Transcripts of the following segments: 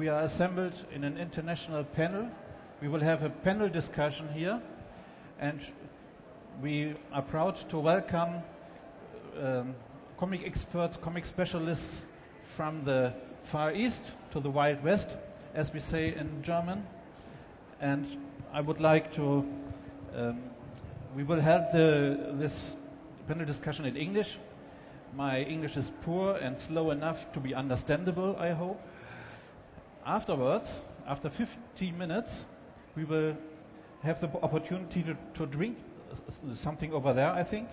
we are assembled in an international panel. We will have a panel discussion here, and we are proud to welcome um, comic experts, comic specialists from the Far East to the Wild West, as we say in German. And I would like to, um, we will have the, this panel discussion in English. My English is poor and slow enough to be understandable, I hope. Afterwards, after 15 minutes, we will have the opportunity to, to drink something over there, I think,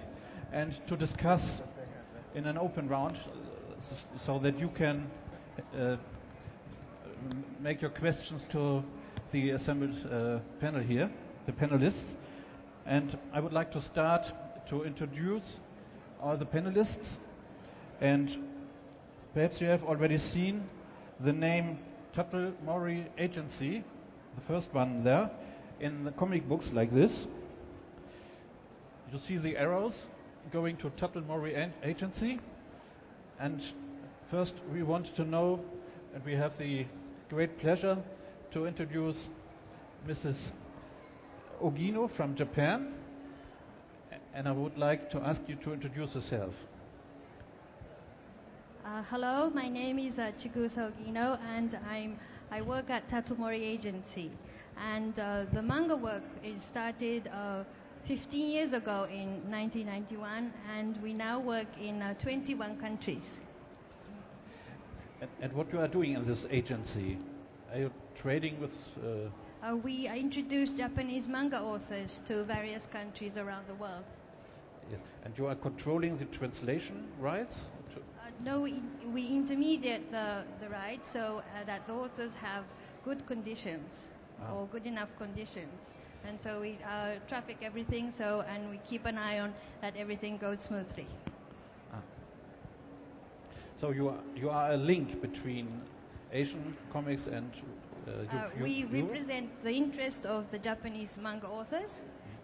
and to discuss in an open round so that you can uh, make your questions to the assembled uh, panel here, the panelists. And I would like to start to introduce all the panelists. And perhaps you have already seen the name Tuttle Mori Agency, the first one there, in the comic books like this. You see the arrows going to Tuttle Mori Agency. And first, we want to know, and we have the great pleasure to introduce Mrs. Ogino from Japan. And I would like to ask you to introduce yourself. Uh, hello, my name is uh, Chigusa Ogino, and I'm, I work at Tuttle Mori Agency. And uh, the manga work is started uh, 15 years ago in 1991, and we now work in uh, 21 countries. And, and, what you are doing in this agency? Are you trading with? Uh, we introduce Japanese manga authors to various countries around the world. Yes, and you are controlling the translation rights? No, we, we intermediate the, the rights so uh, that the authors have good conditions ah. or good enough conditions. And so we uh, traffic everything so and we keep an eye on that everything goes smoothly. Ah. So you are, you are a link between Asian comics and uh, uh, we represent the interest of the Japanese manga authors,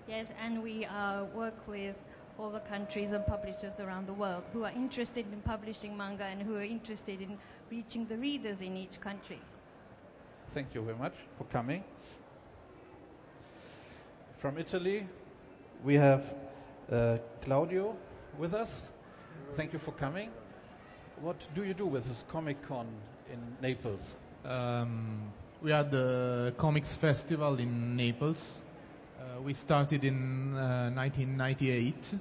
yes, and we uh, work with all the countries and publishers around the world who are interested in publishing manga and who are interested in reaching the readers in each country. Thank you very much for coming. From Italy, we have uh, Claudio with us. Thank you for coming. What do you do with this Comic Con in Naples? Um, we are the Comics Festival in Naples we started in 1998, uh,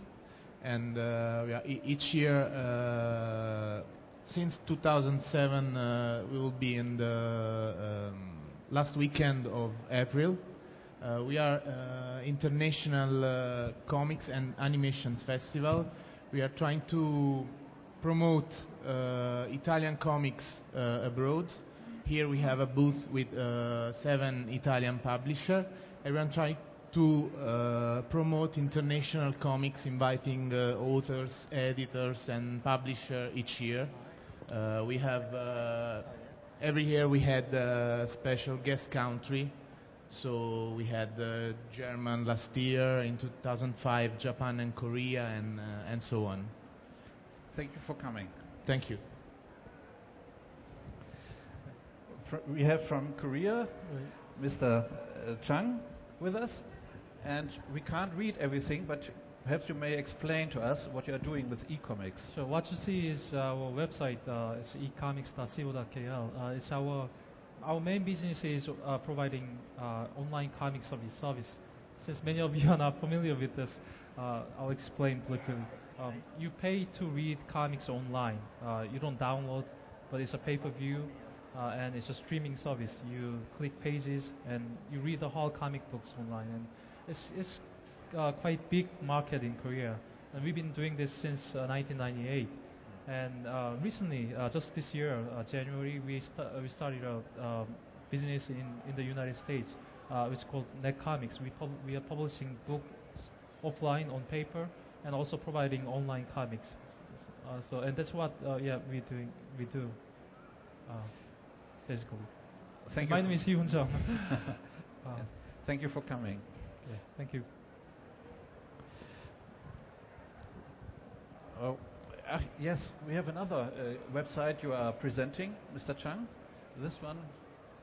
and uh, each year since 2007 we will be in the um, last weekend of April. Uh, we are uh, international uh, comics and animations festival. We are trying to promote Italian comics abroad. Here we have a booth with seven Italian publishers. Everyone trying to uh, promote international comics, inviting uh, authors, editors, and publishers each year. Uh, we have uh, every year we had a special guest country. So we had uh, German last year, in 2005 Japan and Korea, and uh, and so on. Thank you for coming. Thank you. We have from Korea, Mr. Chang, with us. And we can't read everything, but perhaps you may explain to us what you are doing with e-comics. So what you see is our website. Uh, it's ecomics.co.kl. Uh, it's our our main business is uh, providing uh, online comic service. Service. Since many of you are not familiar with this, uh, I'll explain briefly. Um, you pay to read comics online. Uh, you don't download, but it's a pay-per-view. and it's a streaming service. You click pages and you read the whole comic books online. And it's, it's uh, quite big market in Korea. And we've been doing this since uh, 1998. And uh, recently, uh, just this year, uh, January, we, st- we started a um, business in, in the United States. it's called Net Comics. We, pub- we are publishing books offline on paper and also providing online comics. so and that's what yeah we doing we do basically. Thank My you. name is Jung. Thank you for coming. Yeah, thank you. Oh, uh, yes, we have another uh, website you are presenting, Mr. Chang. This one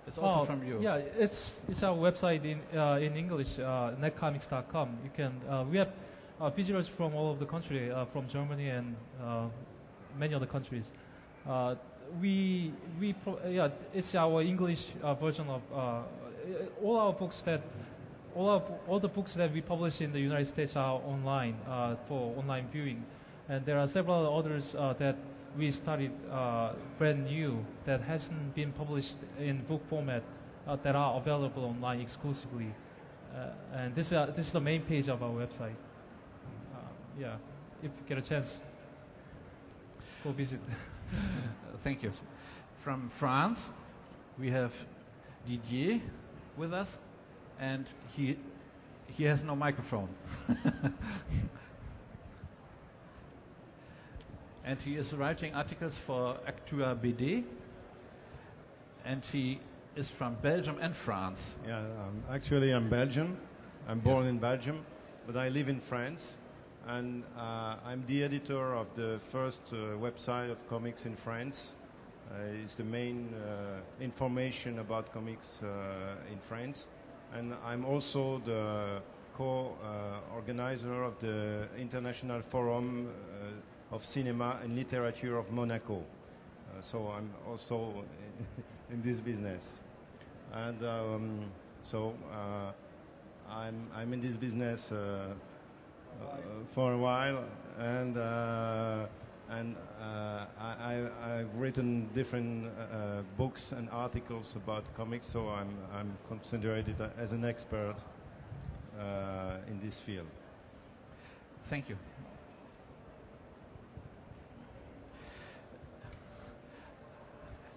is also Oh, from you. Yeah, it's it's our website in uh, in English, uh, netcomics.com. You can uh, we have uh, visitors from all over the country, uh, from Germany and uh, many other countries. Uh, we we pro- yeah, it's our English uh, version of uh, all our books that all our, all the books that we publish in the United States are online uh, for online viewing, and there are several others uh, that we started uh, brand new that hasn't been published in book format uh, that are available online exclusively. Uh, and this is this is the main page of our website. Yeah, if you get a chance, go visit. Thank you. From France, we have Didier with us, and he he has no microphone. and he is writing articles for Actua BD, and he is from Belgium and France. Yeah, um, actually, I'm Belgian. I'm born in Belgium, but I live in France, and uh, I'm the editor of the first uh, website of comics in France. Uh, it's the main uh, information about comics uh, in France, and I'm also the co-organizer of the International Forum uh, of Cinema and Literature of Monaco. Uh, so I'm also in this business, and um, so. Uh, I'm I'm in this business for a while, and and uh, I, I have written different uh, books and articles about comics, so I'm I'm considered as an expert uh, in this field. Thank you.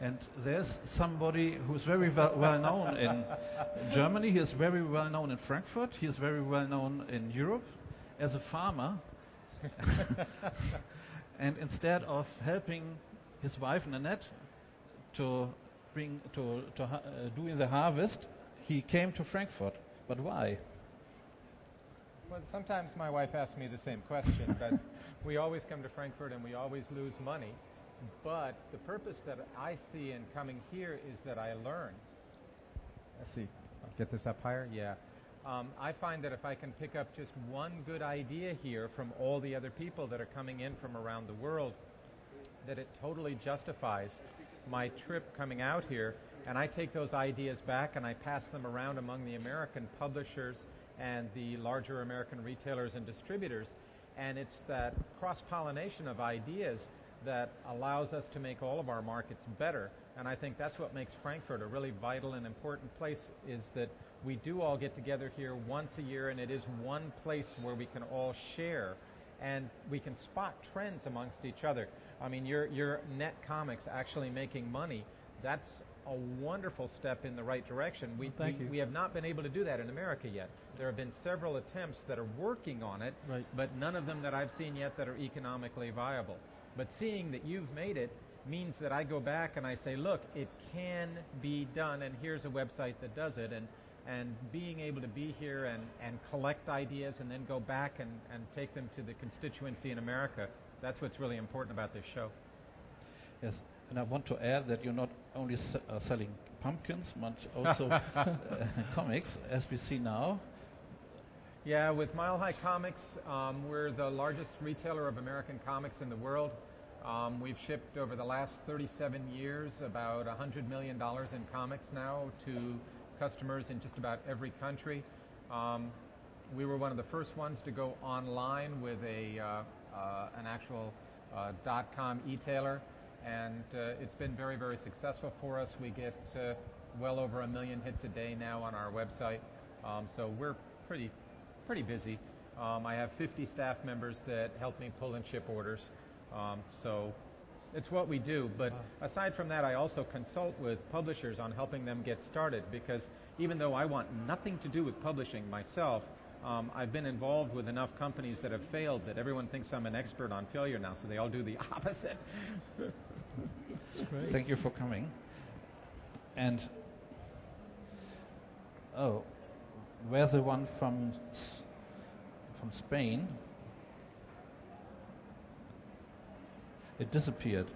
And there's somebody who's very well, well known in Germany. He is very well known in Frankfurt. He is very well known in Europe as a farmer. and instead of helping his wife Nanette to bring to, to uh, doing the harvest, he came to Frankfurt. But why? Well, sometimes my wife asks me the same question, but we always come to Frankfurt and we always lose money. But the purpose that I see in coming here is that I learn. Let's see, I'll get this up higher. Yeah. Um, I find that if I can pick up just one good idea here from all the other people that are coming in from around the world, that it totally justifies my trip coming out here. And I take those ideas back and I pass them around among the American publishers and the larger American retailers and distributors. And it's that cross pollination of ideas that allows us to make all of our markets better. And I think that's what makes Frankfurt a really vital and important place is that we do all get together here once a year and it is one place where we can all share and we can spot trends amongst each other. I mean, your, your net comics actually making money, that's a wonderful step in the right direction. We, Well, we, you. we have not been able to do that in America yet. There have been several attempts that are working on it, Right. but none of them that I've seen yet that are economically viable. But seeing that you've made it means that I go back and I say, look, it can be done, and here's a website that does it. And, and being able to be here and, and collect ideas and then go back and, and take them to the constituency in America, that's what's really important about this show. Yes, and I want to add that you're not only se- uh, selling pumpkins, but also uh, comics, as we see now. Yeah, with Mile High Comics, um, we're the largest retailer of American comics in the world. Um, we've shipped over the last 37 years about $100 million in comics now to customers in just about every country. Um, we were one of the first ones to go online with a uh, uh, an actual uh, .com e-tailer, and it's been very, very successful for us. We get well over a million hits a day now on our website, um, so we're pretty pretty busy. Um, I have 50 staff members that help me pull and ship orders, um, so it's what we do. But aside from that, I also consult with publishers on helping them get started because even though I want nothing to do with publishing myself, um, I've been involved with enough companies that have failed that everyone thinks I'm an expert on failure now, so they all do the opposite. That's great. Thank you for coming. And oh, where's the one from from Spain? It disappeared.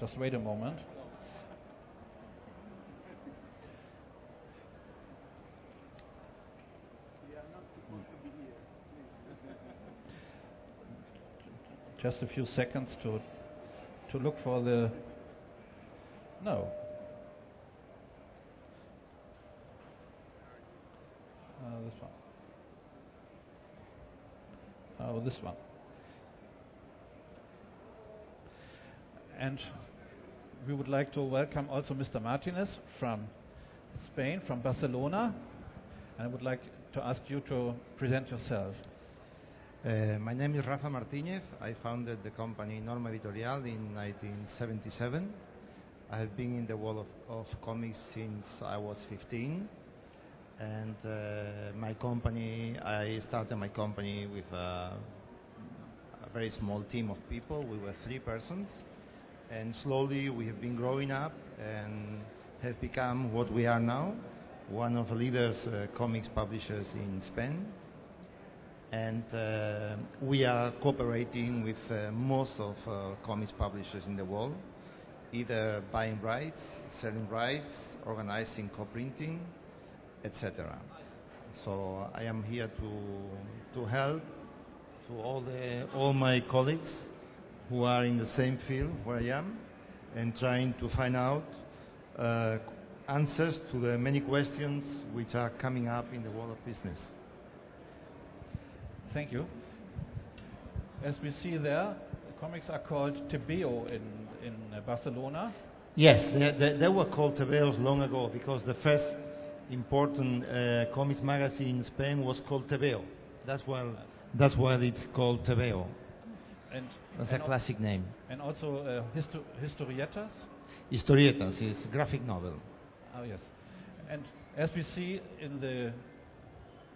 Just wait a moment. Just a few seconds to to look for the no. Uh, this one. Oh, this one. And we would like to welcome also Mr. Martinez from Spain, from Barcelona. And I would like to ask you to present yourself. Uh, my name is Rafa Martinez. I founded the company Norma Editorial in 1977. I have been in the world of, of comics since I was 15. And uh, my company, I started my company with a, a very small team of people. We were three persons. And slowly we have been growing up and have become what we are now, one of the leaders uh, comics publishers in Spain. And uh, we are cooperating with uh, most of uh, comics publishers in the world, either buying rights, selling rights, organizing co-printing, etc. So I am here to to help to all the all my colleagues who are in the same field where I am and trying to find out uh, answers to the many questions which are coming up in the world of business. Thank you. As we see there, comics are called Tebeo in, in Barcelona. Yes, they, they, they were called Tebeos long ago because the first important uh, comics magazine in Spain was called Tebeo. That's why, that's why it's called Tebeo. And, That's and a classic name. And also uh, histo- historietas. Historietas is a graphic novel. Oh yes. And as we see in the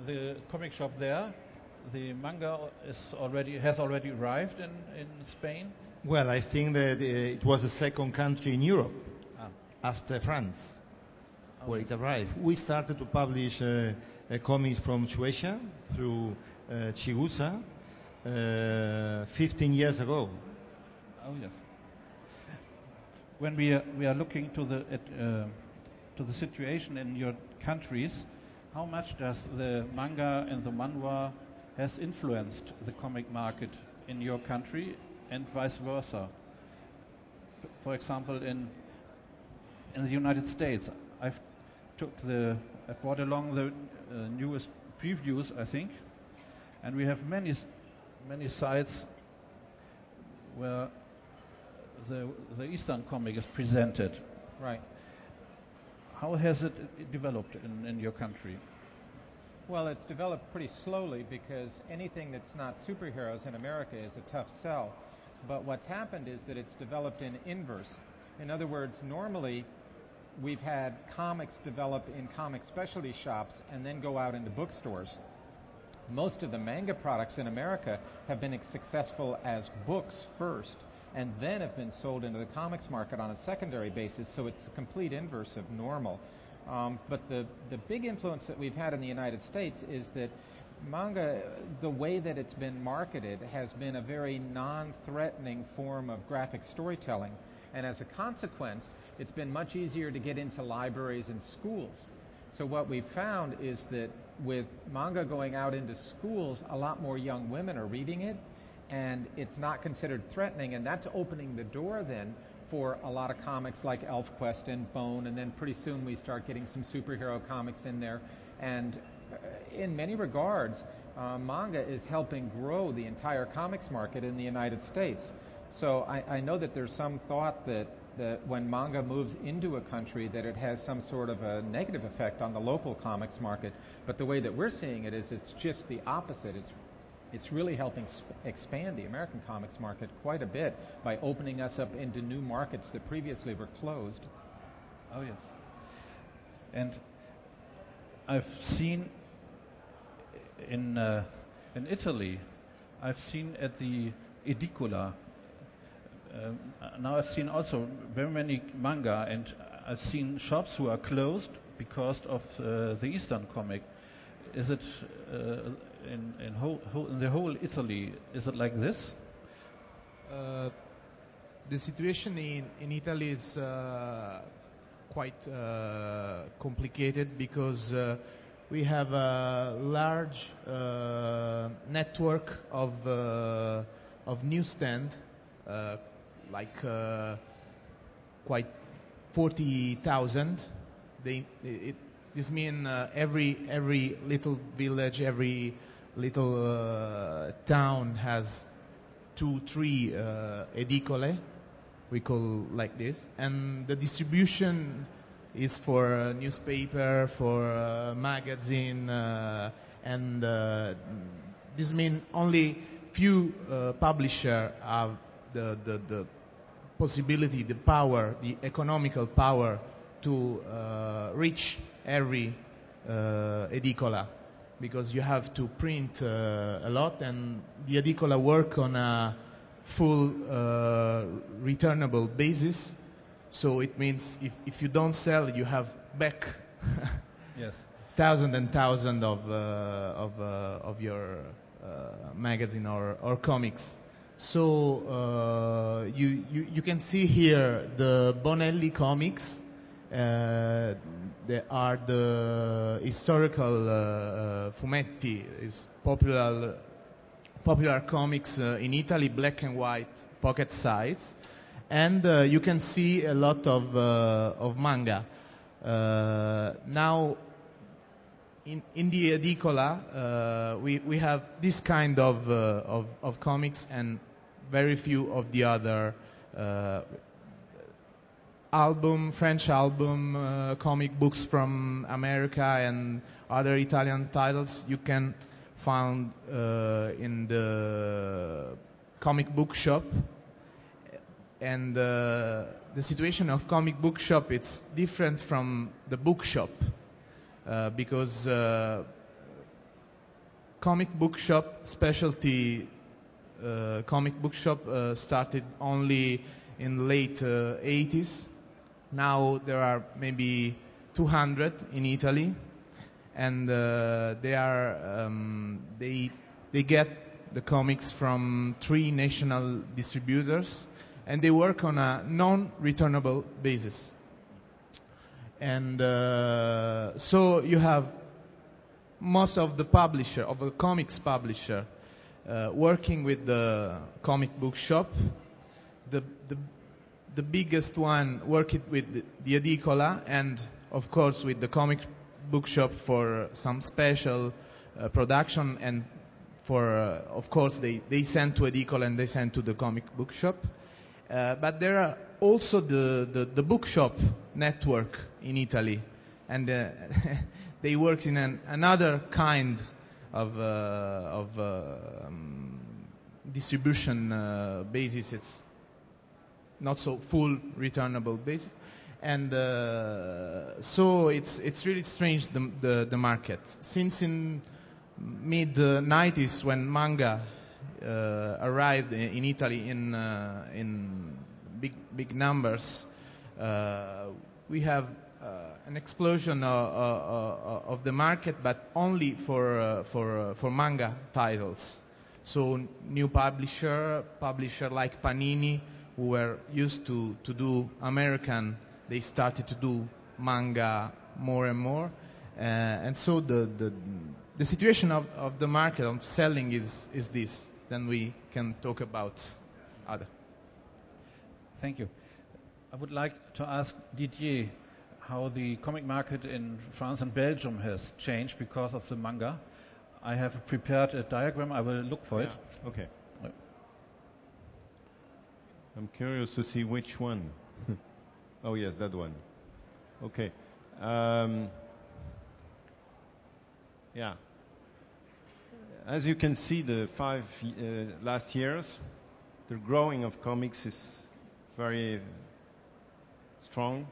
the comic shop there, the manga is already has already arrived in, in Spain. Well, I think that uh, it was the second country in Europe Ah. after France where it arrived. We started to publish uh, a comic from Shueisha through uh, Chigusa uh, 15 years ago. Oh yes. When we are, we are looking to the at, uh, to the situation in your countries, how much does the manga and the manhwa has influenced the comic market in your country and vice versa? For example, in in the United States, I've took the I brought along the uh, newest previews, I think, and we have many many sites where the the Eastern comic is presented. Right. How has it developed in, in your country? Well, it's developed pretty slowly because anything that's not superheroes in America is a tough sell. But what's happened is that it's developed in inverse. In other words, normally we've had comics develop in comic specialty shops and then go out into bookstores. Most of the manga products in America have been successful as books first and then have been sold into the comics market on a secondary basis, so it's the complete inverse of normal. Um, but the, the big influence that we've had in the United States is that manga, the way that it's been marketed, has been a very non threatening form of graphic storytelling. And as a consequence, it's been much easier to get into libraries and schools. So what we've found is that with manga going out into schools, a lot more young women are reading it, and it's not considered threatening, and that's opening the door then for a lot of comics like ElfQuest and Bone, and then pretty soon we start getting some superhero comics in there. And uh, in many regards, uh, manga is helping grow the entire comics market in the United States. So I, I know that there's some thought that, that when manga moves into a country that it has some sort of a negative effect on the local comics market. But the way that we're seeing it is it's just the opposite. It's it's really helping sp- expand the American comics market quite a bit by opening us up into new markets that previously were closed. Oh yes. And I've seen in uh, in Italy, I've seen at the Edicola. Um, now I've seen also very many manga, and I've seen shops who are closed because of uh, the Eastern comic. Is it uh, in in, whole, in the whole Italy? Is it like this? Uh, the situation in, in Italy is uh, quite uh, complicated because uh, we have a large network of of newsstand, like uh, quite forty thousand. They it, this means uh, every every little village, every little uh, town has two, three uh, edicole, we call like this, and the distribution is for uh, newspaper, for uh, magazine, uh, and this means only few publisher have the, the, the possibility, the power, the economical power to uh, reach every uh, edicola because you have to print uh, a lot and the edicola work on a full uh, returnable basis so it means if, if you don't sell you have back Yes. thousand and thousand of uh, of uh, of your uh, magazine or, or comics. So uh, you, can see here the Bonelli comics. Uh, they are the historical uh, fumetti, is popular popular comics in Italy, black and white, pocket size, and you can see a lot of of manga. Uh, now, in, in the edicola, uh, we, we have this kind of, uh, of, of comics and very few of the other uh, album, French album, uh, comic books from America and other Italian titles you can find uh, in the comic book shop. And uh, the situation of comic book shop it's different from the bookshop uh, because uh, comic book shop specialty uh, comic book shop uh, started only in late uh, 80s. Now there are maybe 200 in Italy, and uh, they are um, they they get the comics from three national distributors, and they work on a non-returnable basis. And uh, so you have most of the publisher of a comics publisher uh, working with the comic book shop. The, the the biggest one worked with the, edicola and of course with the comic book shop for some special uh, production and for uh, of course they, they send to edicola and they send to the comic book shop uh, but there are also the, the, the bookshop network in Italy, and uh, they work in an, another kind of, uh, of uh, um, distribution uh, basis. It's not so full returnable basis, and so it's it's really strange the, the the market since in mid 90s when manga uh, arrived in, Italy in uh, in big big numbers, uh, we have an explosion of, uh, of the market, but only for uh, for uh, for manga titles. So new publisher, publisher like Panini, who were used to to do American, they started to do manga more and more, uh, and so the the the situation of, of the market of selling is is this. Then we can talk about other. Thank you. I would like to ask Didier how the comic market in France and Belgium has changed because of the manga. I have prepared a diagram. I will look for it. Okay. I'm curious to see which one. oh yes, that one. Okay. Um, yeah. As you can see, the five uh, last years, the growing of comics is very strong,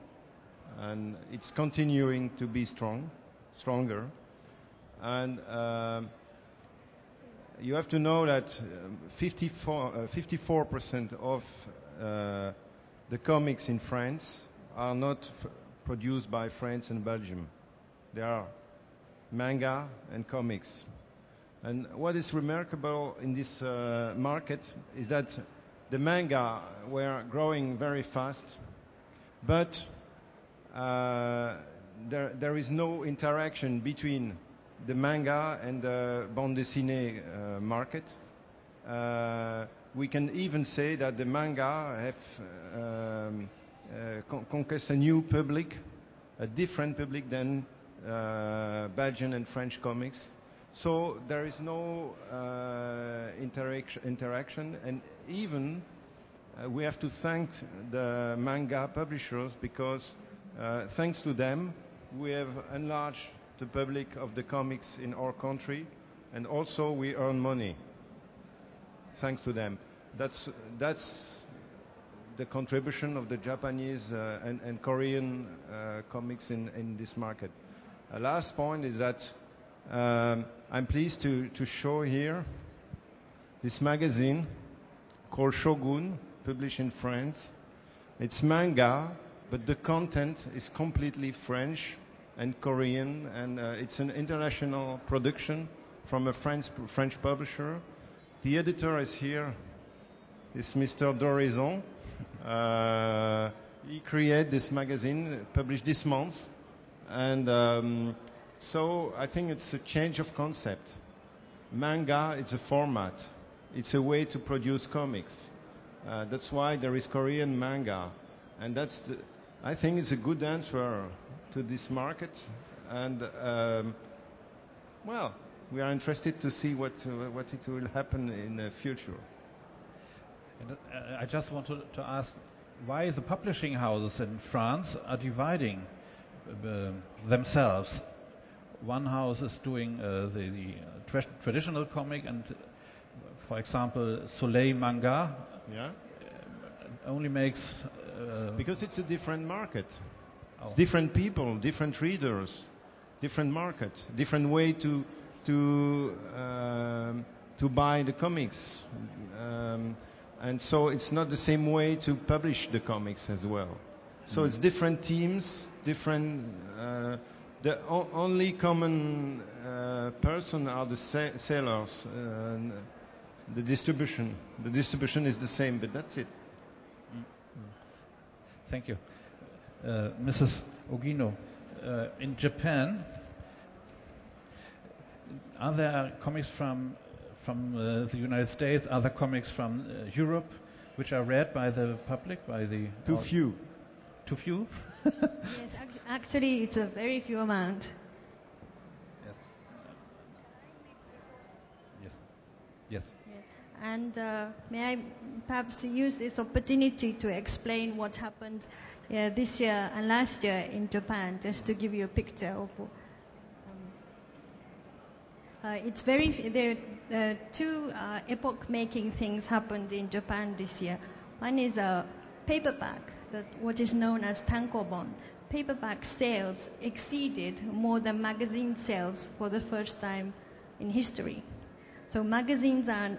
and it's continuing to be strong, stronger. And um, you have to know that um, 54, uh, 54% of uh, the comics in France are not produced by France and Belgium. They are manga and comics. And what is remarkable in this uh, market is that the manga were growing very fast, but uh, there, there is no interaction between the manga and the bande dessinée uh, market. Uh, we can even say that the manga have um, uh, con- conquest a new public, a different public than uh, Belgian and French comics. So there is no uh, interaction, interaction, and even uh, we have to thank the manga publishers because uh, thanks to them we have enlarged the public of the comics in our country, and also we earn money thanks to them. That's that's the contribution of the Japanese uh, and, Korean uh, comics in, this market. A last point is that um, I'm pleased to, to show here this magazine called Shogun, published in France. It's manga, but the content is completely French and Korean, and uh, it's an international production from a French, French publisher. The editor is here, is Mr. Dorison. Uh, he created this magazine, published this month, and um, so I think it's a change of concept. Manga, it's a format. It's a way to produce comics. Uh, that's why there is Korean manga, and that's the, I think it's a good answer to this market, and um, well, we are interested to see what uh, what it will happen in the future. And, uh, I just want to, ask why the publishing houses in France are dividing uh, themselves. One house is doing uh, the, the tra- traditional comic, and for example, Soleil Manga yeah. Only makes uh, because it's a different market. Oh. It's different people, different readers, different market, different way to to um, to buy the comics, um, and so it's not the same way to publish the comics as well. So mm. it's different teams, different. Uh, the o- only common uh, person are the sa- sellers. Uh, the distribution. The distribution is the same, but that's it. Thank you. Uh, Mrs. Ogino, uh, in Japan, are there comics from from uh, the United States, other comics from uh, Europe, which are read by the public, by the too few, too few? yes, actually, it's a very few amount. Yes. Yes. Yes. And uh, may I perhaps use this opportunity to explain what happened this year and last year in Japan, just to give you a picture of. Um, uh, it's very. There uh, two uh, epoch-making things happened in Japan this year. One is a paperback, that what is known as tankobon. Paperback sales exceeded more than magazine sales for the first time in history. So magazines are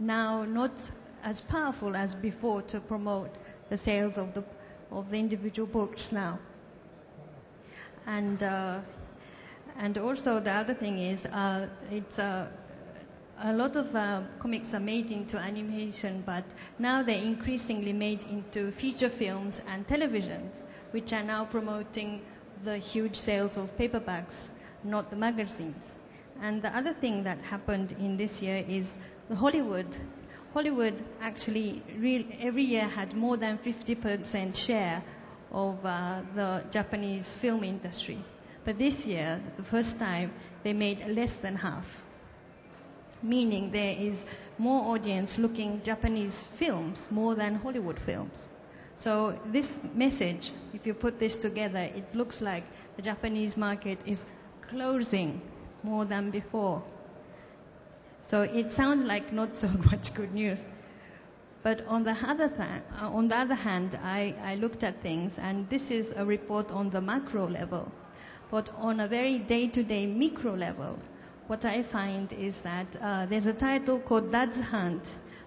now not as powerful as before to promote the sales of the of the individual books now. And uh, and also the other thing is uh, it's uh, a lot of uh, comics are made into animation, but now they're increasingly made into feature films and televisions, which are now promoting the huge sales of paperbacks, not the magazines. And the other thing that happened in this year is Hollywood. Hollywood actually every year had more than 50% share of uh, the Japanese film industry. But this year, the first time, they made less than half. Meaning there is more audience looking Japanese films more than Hollywood films. So this message, if you put this together, it looks like the Japanese market is closing more than before. So it sounds like not so much good news. But on the other, th- uh, on the other hand, I, I looked at things, and this is a report on the macro level. But on a very day-to-day micro level, what I find is that uh, there's a title called Duds Hunt,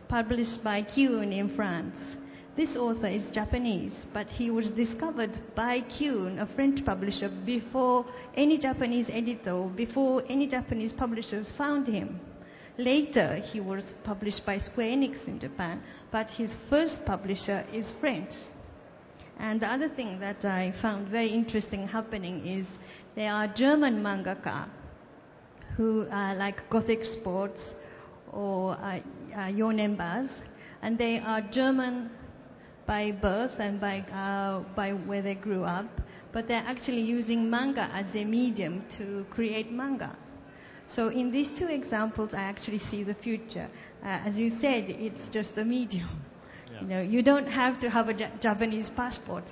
published by Ki-oon in France. This author is Japanese, but he was discovered by Ki-oon, a French publisher, before any Japanese editor, before any Japanese publishers found him. Later, he was published by Square Enix in Japan, but his first publisher is French. And the other thing that I found very interesting happening is there are German mangaka who uh, like Gothic Sports or uh, uh, Yonen Buzz, and they are German by birth and by, uh, by where they grew up, but they're actually using manga as a medium to create manga. So in these two examples, I actually see the future. Uh, as you said, it's just a medium. Yeah. You know, you don't have to have a Japanese passport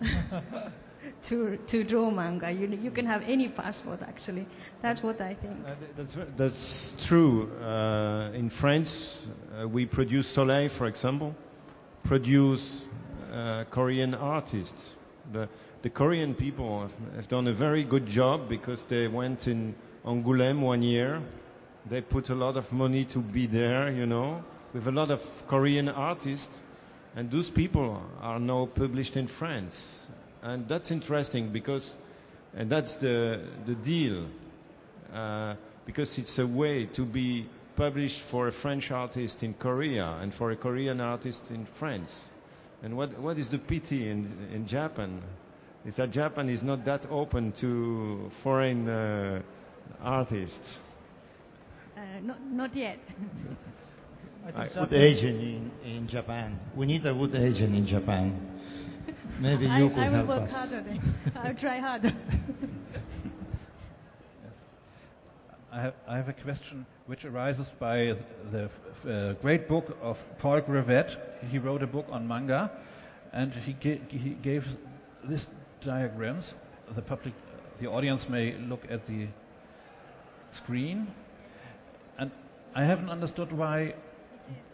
to to draw manga. You you can have any passport actually. That's what I think. Uh, that's, that's true. Uh, in France, uh, we produce Soleil, for example, produce uh, Korean artists. The, the Korean people have, have done a very good job because they went in Angoulême one year. They put a lot of money to be there, you know, with a lot of Korean artists. And those people are now published in France. And that's interesting because, and that's the, the deal uh, because it's a way to be published for a French artist in Korea and for a Korean artist in France. And what, what is the pity in, in Japan is that Japan is not that open to foreign uh, artists. Uh, not not yet. I think I- Good Japan- agent in, in Japan. We need a wood agent in Japan. Maybe I, you could I will help work us. harder then. I'll try harder. I have, I have a question which arises by the uh, great book of Paul Gravett. He wrote a book on manga, and he, ga- he gave these diagrams. The public, the audience may look at the screen, and I haven't understood why.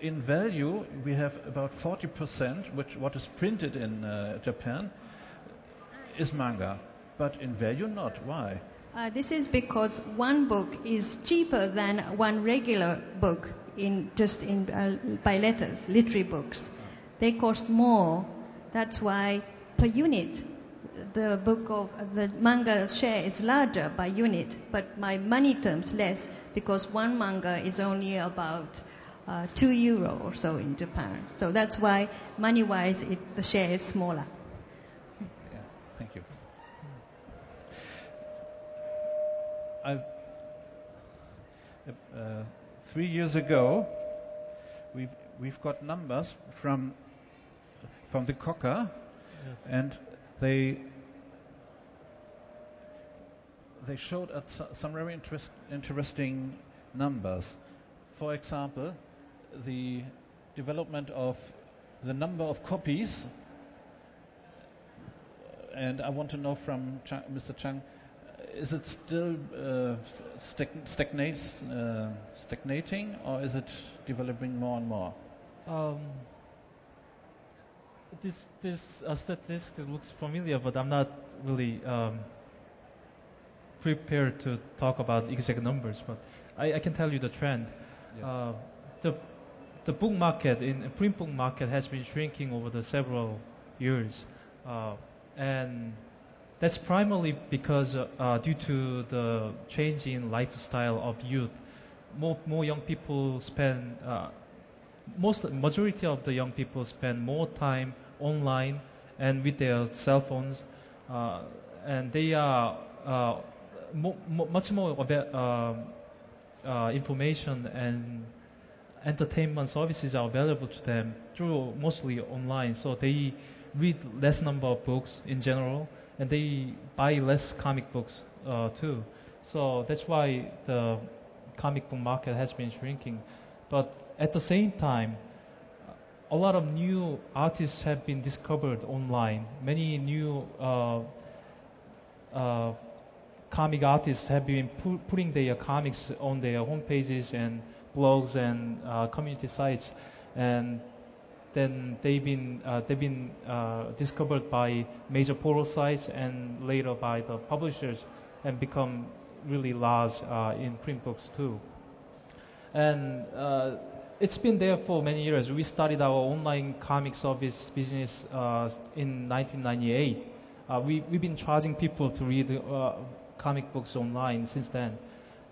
In value, we have about 40%, which what is printed in uh, Japan, is manga, but in value not. Why? Uh, this is because one book is cheaper than one regular book in just in uh, by letters, literary books. They cost more. That's why per unit, the book of the manga share is larger by unit, but by money terms less because one manga is only about uh, two euro or so in Japan. So that's why money-wise, the share is smaller. Yeah, thank you. I, uh, three years ago, we've, we've got numbers from, from the KOCCA, Yes. and they, they showed us some very interest, interesting numbers. For example, the development of the number of copies and I want to know from Chang, Mr. Chang, is it still uh, stagnates, uh, stagnating, or is it developing more and more? Um, this this uh, statistic looks familiar, but I'm not really um, prepared to talk about exact numbers. But I, I can tell you the trend. Yeah. Uh, the the book market in print book market has been shrinking over the several years, uh, and that's primarily because uh, uh, due to the change in lifestyle of youth. More more young people spend uh, most majority of the young people spend more time online and with their cell phones, uh, and they are uh, mo- mo- much more ava- uh, uh, information and entertainment services are available to them through mostly online. So they read less number of books in general, and they buy less comic books uh, too. So that's why the comic book market has been shrinking. But at the same time, a lot of new artists have been discovered online. Many new uh, uh, comic artists have been pu- putting their comics on their homepages and blogs and uh, community sites, and then they've been uh, they've been uh, discovered by major portal sites and later by the publishers and become really large uh, in print books too. And uh, it's been there for many years. We started our online comic service business uh, in 1998. Uh, we, we've been charging people to read comic books online since then,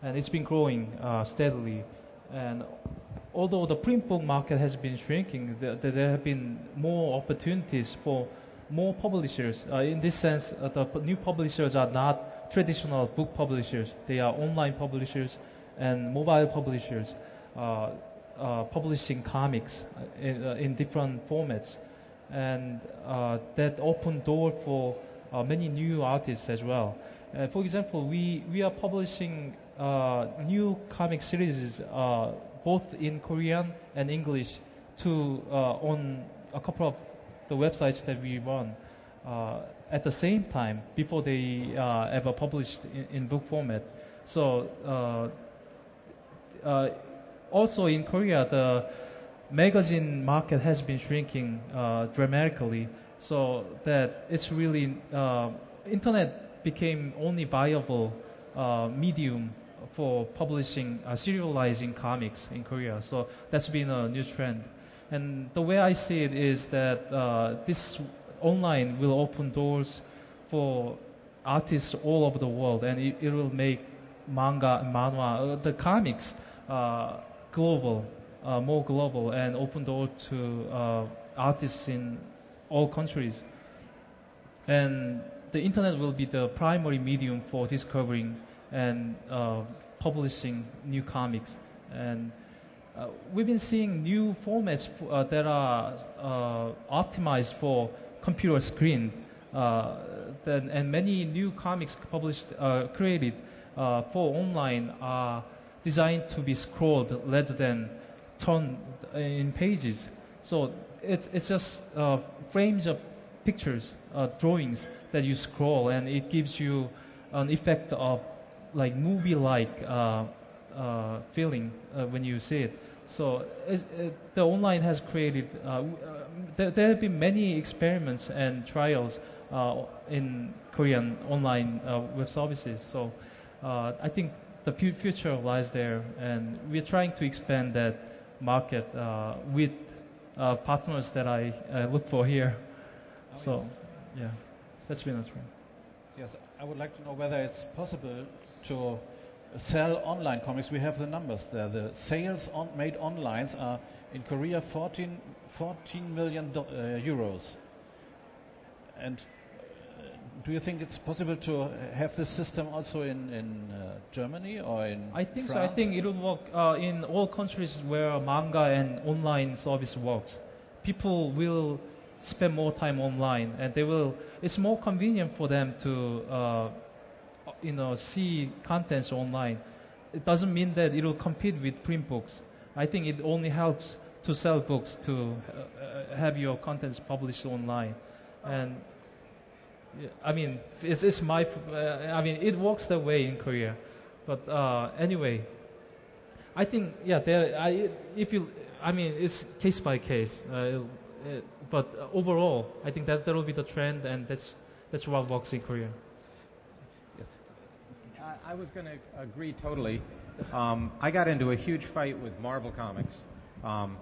and it's been growing steadily. And although the print book market has been shrinking, there, there have been more opportunities for more publishers. Uh, in this sense, uh, the new publishers are not traditional book publishers. They are online publishers and mobile publishers uh, uh, publishing comics uh, in, uh, in different formats. And uh, that opened door for many new artists as well. For example, we, we are publishing uh, new comic series uh, both in Korean and English to uh, on a couple of the websites that we run uh, at the same time before they uh, ever published in, in book format. So also in Korea, the magazine market has been shrinking uh, dramatically, so that it's really uh, internet became only viable uh, medium for publishing, uh, serializing comics in Korea. So that's been a new trend. And the way I see it is that uh, this online will open doors for artists all over the world, and it, it will make manga, manhwa, uh, the comics uh, global, uh, more global, and open door to uh, artists in all countries. And the internet will be the primary medium for discovering and uh, publishing new comics. And uh, we've been seeing new formats uh, that are uh, optimized for computer screen. Uh, then, and many new comics published, uh, created for online are designed to be scrolled rather than turned in pages. So it's, it's just frames of pictures, drawings that you scroll, and it gives you an effect of like movie-like uh, uh, feeling uh, when you see it. So uh, the online has created. Uh, w- uh, there, there have been many experiments and trials uh, in Korean online uh, web services. So uh, I think the fu- future lies there, and we're trying to expand that market uh, with uh, partners that I look for here. So, yeah, that's been a trend. Yes, I would like to know whether it's possible to sell online comics. We have the numbers there. The sales on, made online are in Korea 14, 14 million do, uh, euros. And uh, do you think it's possible to have this system also in, in uh, Germany or in I think so. I think it will work uh, in all countries where manga and online service works. People will spend more time online, and they will. It's more convenient for them to, uh, you know, see contents online. It doesn't mean that it will compete with print books. I think it only helps to sell books to uh, uh, have your contents published online, and I mean, it's, it's my. Uh, I mean, it works that way in Korea, but uh, anyway, I think yeah. There, I if you, I mean, it's case by case. Uh, uh, but uh, overall, I think that that will be the trend, and that's that's what works in Korea. I, was going to agree totally. Um, I got into a huge fight with Marvel Comics. Um,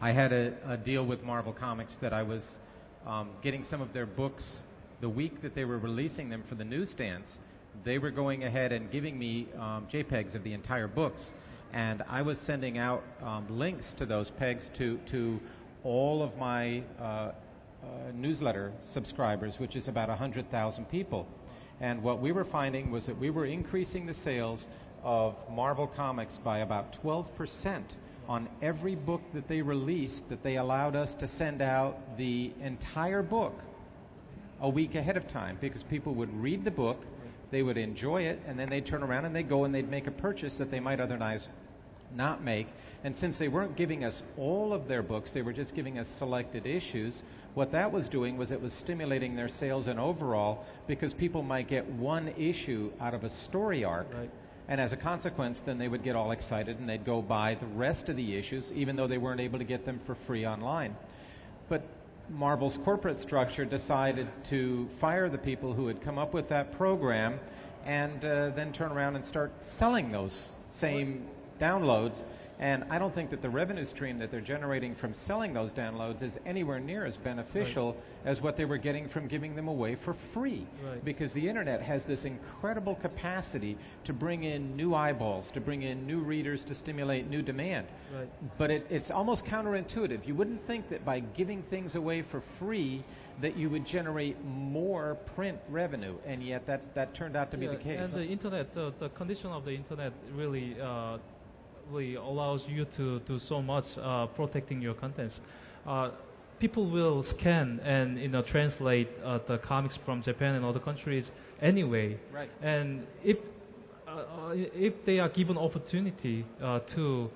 I had a, a deal with Marvel Comics that I was um, getting some of their books the week that they were releasing them for the newsstands. They were going ahead and giving me um, JPEGs of the entire books, and I was sending out um, links to those pegs to to all of my uh, uh, newsletter subscribers, which is about 100,000 people. And what we were finding was that we were increasing the sales of Marvel Comics by about 12% on every book that they released, that they allowed us to send out the entire book a week ahead of time because people would read the book, they would enjoy it, and then they'd turn around and they'd go and they'd make a purchase that they might otherwise not make. And since they weren't giving us all of their books, they were just giving us selected issues. What that was doing was it was stimulating their sales and overall because people might get one issue out of a story arc. Right. And as a consequence, then they would get all excited and they'd go buy the rest of the issues, even though they weren't able to get them for free online. But Marvel's corporate structure decided to fire the people who had come up with that program and uh, then turn around and start selling those same downloads. And I don't think that the revenue stream that they're generating from selling those downloads is anywhere near as beneficial as what they were getting from giving them away for free. Right. Because the internet has this incredible capacity to bring in new eyeballs, to bring in new readers, to stimulate new demand. Right. But it, it's almost counterintuitive. You wouldn't think that by giving things away for free that you would generate more print revenue, and yet that, that turned out to be the case. And the internet, the, the condition of the internet really, uh, really allows you to do so much uh, protecting your contents. Uh, people will scan and you know translate uh, the comics from Japan and other countries anyway. Right. And if uh, uh, if they are given opportunity uh, to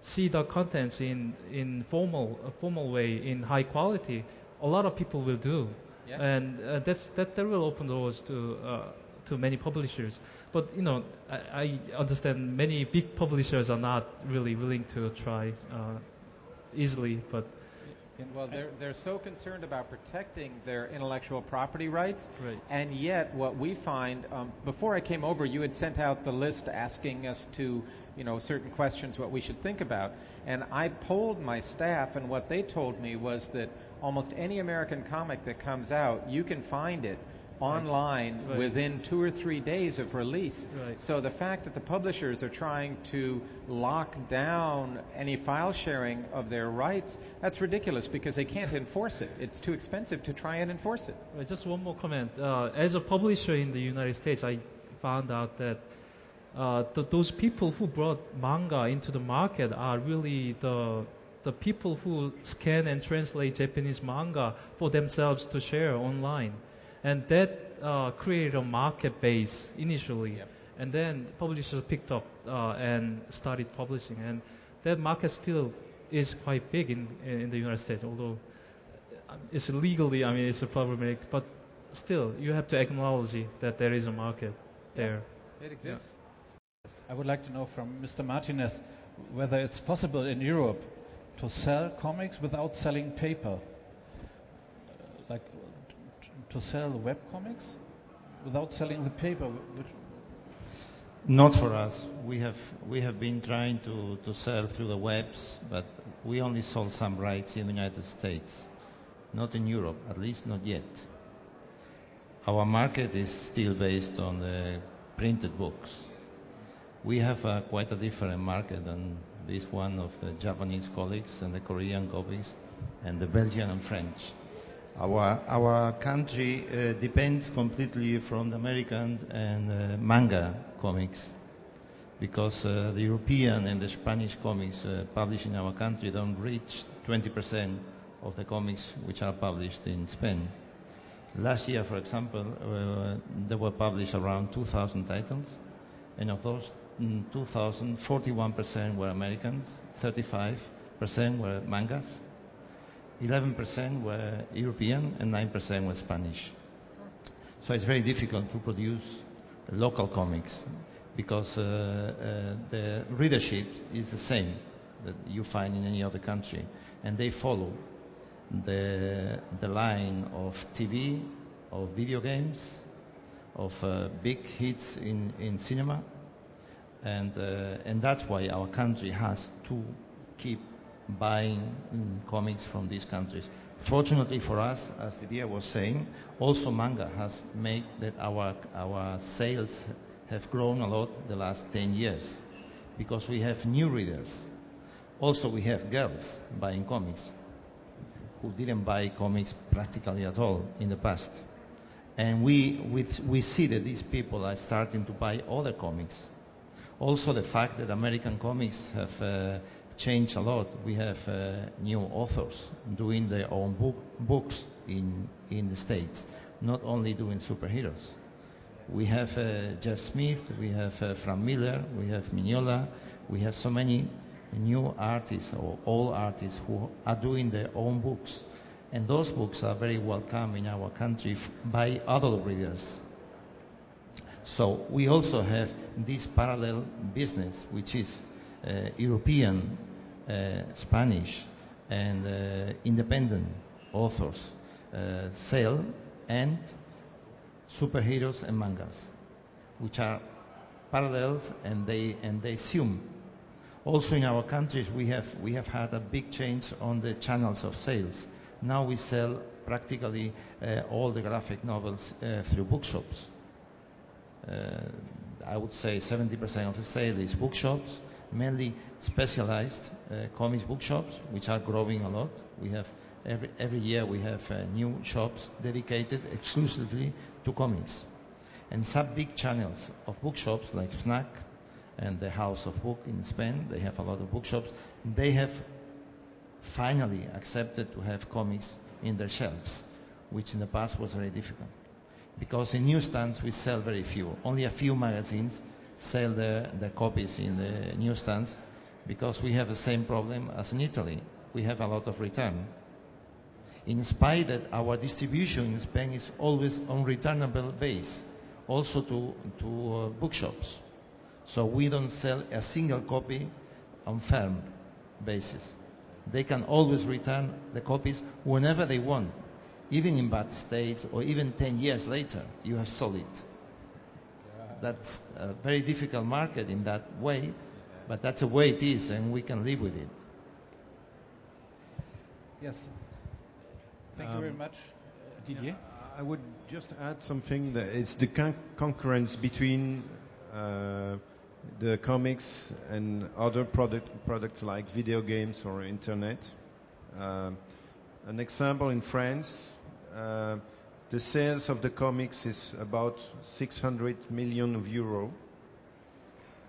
see the contents in in formal a formal way in high quality, a lot of people will do. Yeah. And uh, that's that, that will open doors to uh, to many publishers. But you know, I, I understand many big publishers are not really willing to try uh, easily. But Well, they're, they're so concerned about protecting their intellectual property rights. Right. And yet, what we find, um, before I came over, you had sent out the list asking us to, you know, certain questions, what we should think about. And I polled my staff, and what they told me was that almost any American comic that comes out, you can find it online Right. within two or three days of release. Right. So the fact that the publishers are trying to lock down any file sharing of their rights, that's ridiculous because they can't enforce it. It's too expensive to try and enforce it. Uh, Just one more comment. Uh, as a publisher in the United States, I found out that uh, th- those people who brought manga into the market are really the the people who scan and translate Japanese manga for themselves to share online, and that uh, created a market base initially, Yep. and then publishers picked up uh, and started publishing, and that market still is quite big in in the United States, although it's legally, I mean, it's a problematic, but still, you have to acknowledge that there is a market there. It exists. I would like to know from Mr. Martinez whether it's possible in Europe to sell comics without selling paper. Uh, Like to sell web comics without selling the paper. Which, Not for us. We have we have been trying to, to sell through the webs, but we only sold some rights in the United States, not in Europe, at least not yet. Our market is still based on the printed books. We have uh, quite a different market than this one of the Japanese colleagues and the Korean colleagues and the Belgian and French. Our, our country uh, depends completely from the American and uh, manga comics because uh, the European and the Spanish comics uh, published in our country don't reach 20% of the comics which are published in Spain. Last year, for example, uh, there were published around 2,000 titles, and of those mm, 2,000, 41% were Americans, 35% were mangas, 11% were European, and 9% were Spanish. So it's very difficult to produce local comics because uh, uh, the readership is the same that you find in any other country, and they follow the the line of TV, of video games, of uh, big hits in in cinema, and uh, and that's why our country has to keep buying mm, comics from these countries. Fortunately for us, as Didier was saying, also manga has made that our our sales have grown a lot the last 10 years because we have new readers. Also, we have girls buying comics who didn't buy comics practically at all in the past. And we, we, we see that these people are starting to buy other comics. Also, the fact that American comics have uh, changed a lot. We have uh, new authors doing their own book, books in, in the States, not only doing superheroes. We have uh, Jeff Smith, we have uh, Frank Miller, we have Mignola, we have so many new artists or old artists who are doing their own books. And those books are very welcome in our country f- by adult readers. So we also have this parallel business, which is uh, European, Spanish, and uh, independent authors uh, sell and superheroes and mangas, which are parallels and they and they assume Also in our countries, we have, we have had a big change on the channels of sales. Now we sell practically uh, all the graphic novels uh, through bookshops. Uh, I would say 70% of the sale is bookshops, mainly specialized uh, comics bookshops, which are growing a lot. We have every, every year we have uh, new shops dedicated exclusively to comics. And some big channels of bookshops like Fnac and the House of Book in Spain, they have a lot of bookshops. They have finally accepted to have comics in their shelves, which in the past was very difficult. Because in newsstands we sell very few. Only a few magazines sell the, their copies in the newsstands because we have the same problem as in Italy. We have a lot of return. In spite that our distribution in Spain is always on returnable base, also to, to uh, bookshops. So we don't sell a single copy on firm basis. They can always return the copies whenever they want, even in bad states or even 10 years later, you have sold it. That's a very difficult market in that way, but that's the way it is, and we can live with it. Yes. Thank you Um, very much. Didier? I would just add something that it's the con- concurrence between uh, the comics and other product, products like video games or internet. Um an example in France, uh, the sales of the comics is about 600 million of euro,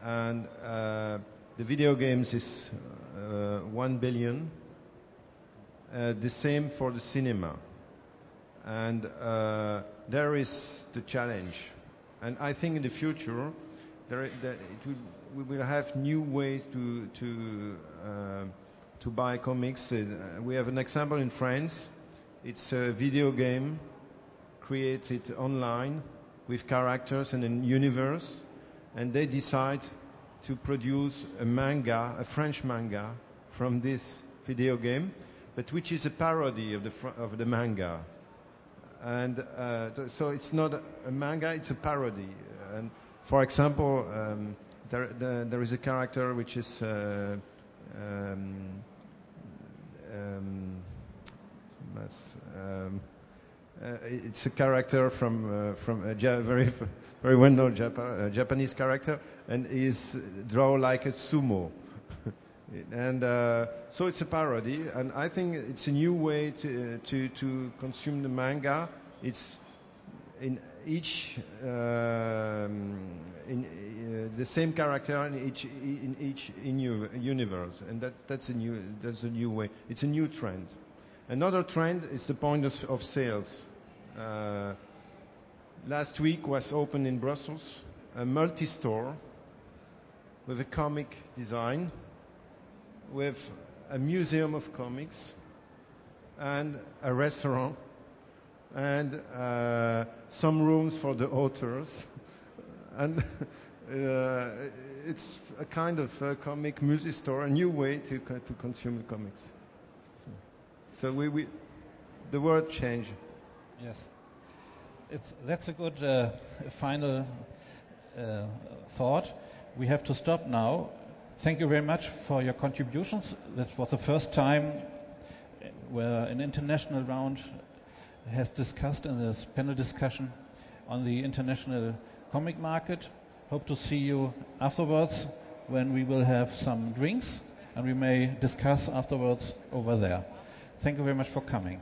and uh, the video games is uh, 1 billion. Uh, the same for the cinema and uh, there is the challenge. And I think in the future, there, will, we will have new ways to to uh, to buy comics. Uh, we have an example in France. It's a video game created online with characters and a universe, and they decide to produce a manga, a French manga, from this video game, but which is a parody of the fr- of the manga and uh, so it's not a manga; it's a parody. And for example, um, there, the, there is a character which is uh, um, um, it's a character from uh, from a very very well-known uh, Japanese character, and is draw like a sumo. And uh, so it's a parody, and I think it's a new way to to, to consume the manga. It's in each um, in uh, the same character in each in each in universe, and that that's a new that's a new way. It's a new trend. Another trend is the point of, of sales. Uh, last week was opened in Brussels a multi-store with a comic design with a museum of comics and a restaurant and uh, some rooms for the authors. And uh, it's a kind of comic multi-store, a new way to, to consume comics. So, so we, we, the world changed. Yes. It's, that's a good uh, final uh, thought. We have to stop now. Thank you very much for your contributions. That was the first time where an international round has discussed in this panel discussion on the international comic market. Hope to see you afterwards when we will have some drinks and we may discuss afterwards over there. Thank you very much for coming.